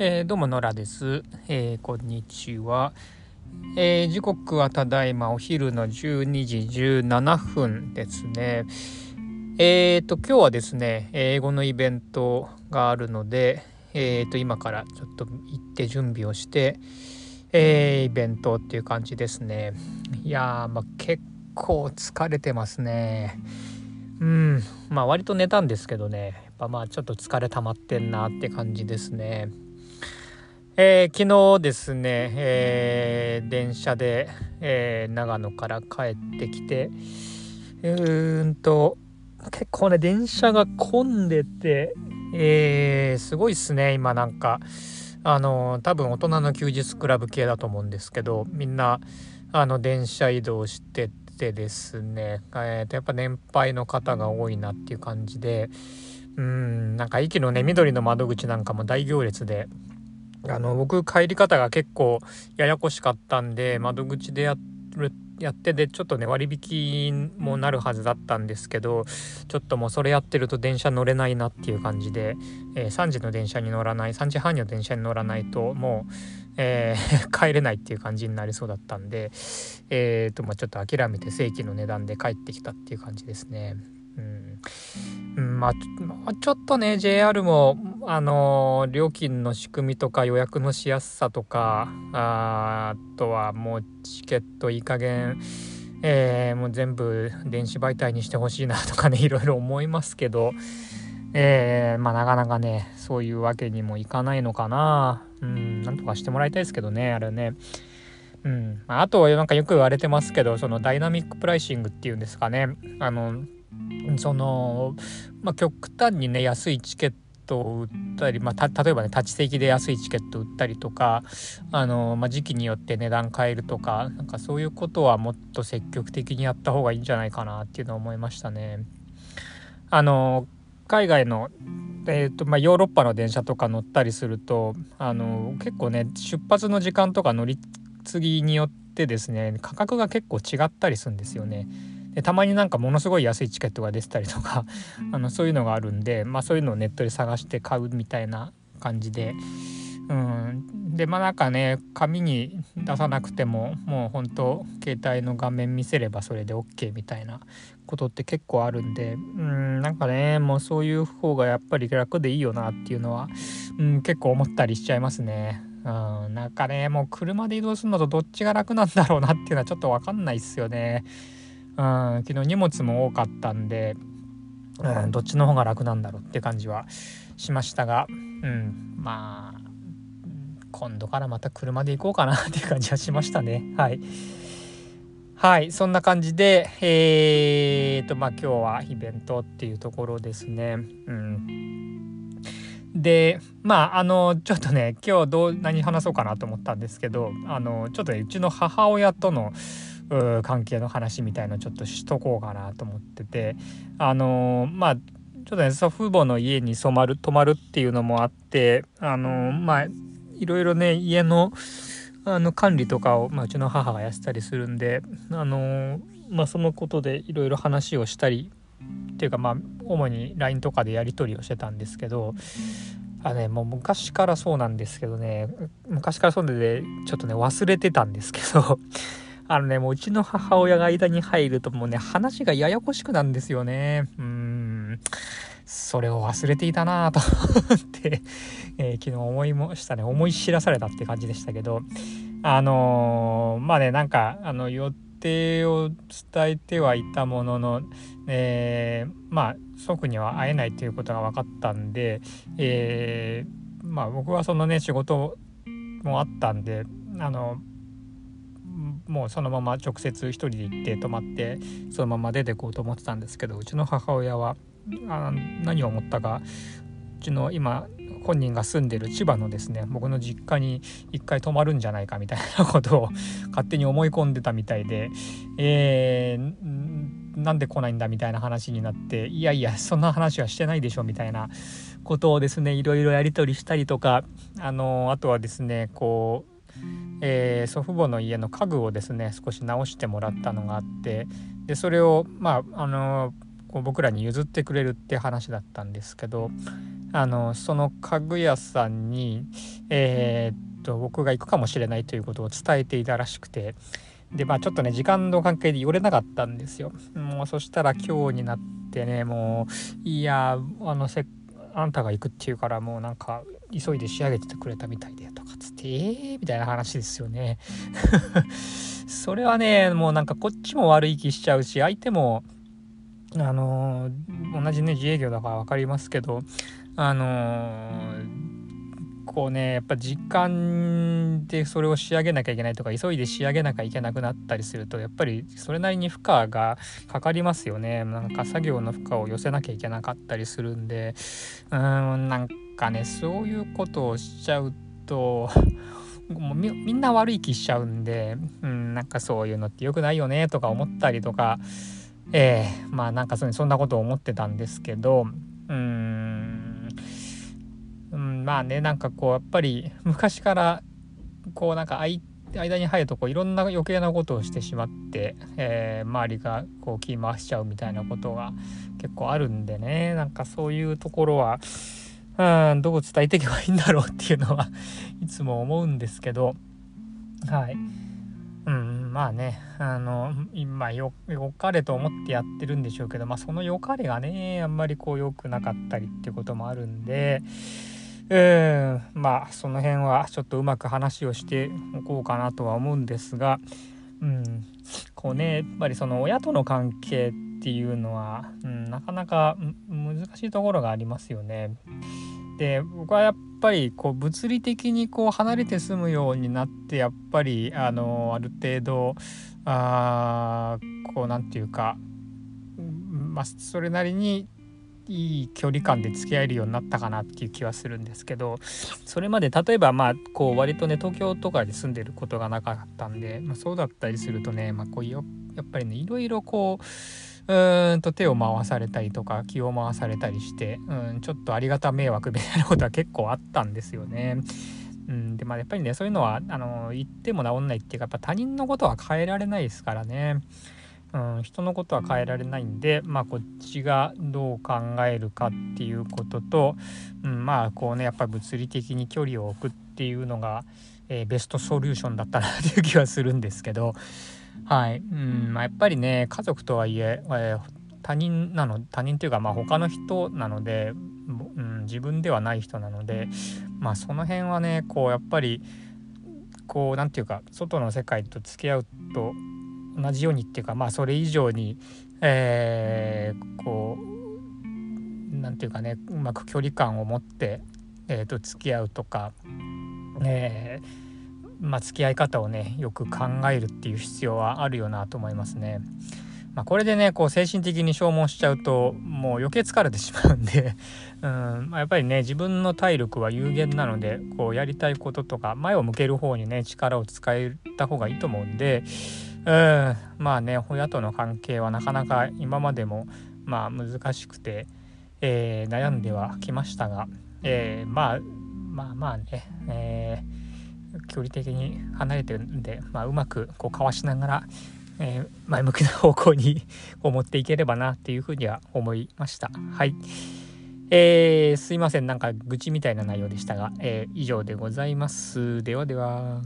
えー、どうも、野良です。えー、こんにちは。えー、時刻はただいまお昼の12時17分ですね。えっ、と、今日はですね、英語のイベントがあるので、えっ、と、今からちょっと行って準備をして、えイベントっていう感じですね。いやー、まあ、結構疲れてますね。うん、まあ割と寝たんですけどね、やっぱまあちょっと疲れ溜まってんなって感じですね。えー、昨日ですね、えー、電車で、えー、長野から帰ってきてうーんと結構ね電車が混んでて、えすごいっすね今なんか。あの多分大人の休日クラブ系だと思うんですけどみんなあの電車移動しててですね、えー、とやっぱ年配の方が多いなっていう感じでうんなんか駅のね緑の窓口なんかも大行列であの僕帰り方が結構ややこしかったんで窓口でやるやってでちょっとね割引もなるはずだったんですけどちょっともうそれやってると電車乗れないなっていう感じで、えー、3時の電車に乗らない3時半の電車に乗らないともう、えー、帰れないっていう感じになりそうだったんでえーとまあ、ちょっと諦めて正規の値段で帰ってきたっていう感じですね。うんうん、まあ、ちょっとね JR も、あの、料金の仕組みとか予約のしやすさとかあとはもうチケットいい加減、えー、もう全部電子媒体にしてほしいなとかねいろいろ思いますけど、えー、まあなかなかねそういうわけにもいかないのかなうんなんとかしてもらいたいですけどねあれね。うん、あとなんかよく言われてますけどそのダイナミックプライシングっていうんですかねあのその、まあ、極端にね安いチケットを売ったり、まあ、例えばね立ち席で安いチケット売ったりとかあの、まあ、時期によって値段変えるとかなんかそういうことはもっと積極的にやった方がいいんじゃないかなっていうのは思いましたね。あの海外の、えーとまあ、ヨーロッパの電車とか乗ったりするとあの結構ね出発の時間とか乗り継ぎによってですね価格が結構違ったりするんですよね。でたまになんかものすごい安いチケットが出てたりとかあのそういうのがあるんで、まあ、そういうのをネットで探して買うみたいな感じで。うん、でまあなんかね紙に出さなくてももう本当携帯の画面見せればそれで OK みたいなことって結構あるんでうんなんかねもうそういう方がやっぱり楽でいいよなっていうのは、うん、結構思ったりしちゃいますね。うん、なんかねもう車で移動するのとどっちが楽なんだろうなっていうのはちょっと分かんないっすよね。うん、昨日荷物も多かったんで、うん、どっちの方が楽なんだろうって感じはしましたが、うん、まあ今度からまた車で行こうかなっていう感じはしましたねはい。はい、そんな感じで、えーと、まあ今日はイベントっていうところですね。うん。で、まあ、あの、ちょっとね、今日どう、何話そうかなと思ったんですけど、あの、ちょっとね、うちの母親との、関係の話みたいのちょっとしとこうかなと思ってて。あのー、まあちょっとね祖父母の家に染まる泊まるっていうのもあってあのー、まあいろいろね家のあの管理とかを、まあ、うちの母がやってたりするんであのー、まあそのことでいろいろ話をしたりっていうかまあ主に LINE とかでやり取りをしてたんですけどあねもう昔からそうなんですけどね昔からそうでちょっとね忘れてたんですけどあのね、もううちの母親が間に入るともうね、話がややこしくなんですよね。うん。それを忘れていたなぁと思って えー、昨日思いましたね。思い知らされたって感じでしたけど、あのー、まあね、なんか、あの、予定を伝えてはいたものの、えー、まあ、祖父には会えないということが分かったんで、えー、まあ僕はそのね、仕事もあったんで、あの、もうそのまま直接一人で行って泊まってそのまま出てこうと思ってたんですけどうちの母親はあ何を思ったかうちの今本人が住んでる千葉のですね僕の実家に一回泊まるんじゃないかみたいなことを勝手に思い込んでたみたいで、えー、なんで来ないんだみたいな話になっていやいやそんな話はしてないでしょみたいなことをですねいろいろやり取りしたりとかあのあとはですねこうえー、祖父母の家の家具をですね少し直してもらったのがあってでそれをまああのこう僕らに譲ってくれるって話だったんですけどあのその家具屋さんにえー、っと僕が行くかもしれないということを伝えていたらしくてでまあちょっとね時間の関係で寄れなかったんですよ。もうそしたら今日になってねもういやあのせあんたが行くっていうからもうなんか急いで仕上げててくれたみたいでとかつってえーみたいな話ですよね。それはねもうなんかこっちも悪い気しちゃうし相手もあのー、同じね自営業だから分かりますけどあのーこうねやっぱ時間でそれを仕上げなきゃいけないとか急いで仕上げなきゃいけなくなったりするとやっぱりそれなりに負荷がかかりますよね。なんか作業の負荷を寄せなきゃいけなかったりするんでうーんなんかねそういうことをしちゃうともうみんな悪い気しちゃうんで、うん、なんかそういうのって良くないよねとか思ったりとかえー、まあなんかそんなことを思ってたんですけどうん、まあねなんかこうやっぱり昔からこうなんか間に入るとこういろんな余計なことをしてしまって、えー、周りがこう気回しちゃうみたいなことが結構あるんでねなんかそういうところはうんどう伝えていけばいいんだろうっていうのはいつも思うんですけどはい。うんまあねあの今よよかれと思ってやってるんでしょうけどまあそのよかれがねあんまりこう良くなかったりっていうこともあるんでえー、まあその辺はちょっとうまく話をしておこうかなとは思うんですが、うん、こうねやっぱりその親との関係っていうのは、うん、なかなか難しいところがありますよね。で僕はやっぱりこう物理的にこう離れて住むようになってやっぱりあのある程度あこう何て言うか、まあ、それなりにいい距離感で付き合えるようになったかなっていう気はするんですけどそれまで例えばまあこう割とね東京とかで住んでることがなかったんで、まあ、そうだったりするとね、まあ、こうやっぱりねいろいろこううんと手を回されたりとか気を回されたりしてうんちょっとありがた迷惑みたいなことは結構あったんですよね。うん、でまあやっぱりねそういうのはあの言っても治んないっていうかやっぱ他人のことは変えられないですからね。うん、人のことは変えられないんで、まあ、こっちがどう考えるかっていうことと、うん、まあこうねやっぱり物理的に距離を置くっていうのが、えー、ベストソリューションだったなという気はするんですけど、はい。うんまあ、やっぱりね家族とはいええー、他人なの他人っていうかまあ他の人なので、うん、自分ではない人なので、まあ、その辺はねこうやっぱりこう何て言うか外の世界と付き合うと同じようにっていうかまあそれ以上に、えー、こう何て言うかねうまく距離感を持って、えー、と付き合うとか、えー、まあ、付き合い方をねよく考えるっていう必要はあるよなと思いますね。まあ、これでねこう精神的に消耗しちゃうともう余計疲れてしまうんで うん、まあ、やっぱりね自分の体力は有限なのでこうやりたいこととか前を向ける方にね力を使えた方がいいと思うんでうんまあね親との関係はなかなか今までもまあ難しくて、えー、悩んではきましたが、えー、まあまあまあね、えー、距離的に離れてるんで、まあ、うまくこうかわしながら、えー、前向きな方向に 持っていければなっていうふうには思いました。はい。えー、すいませんなんか愚痴みたいな内容でしたが、えー、以上でございます。ではでは。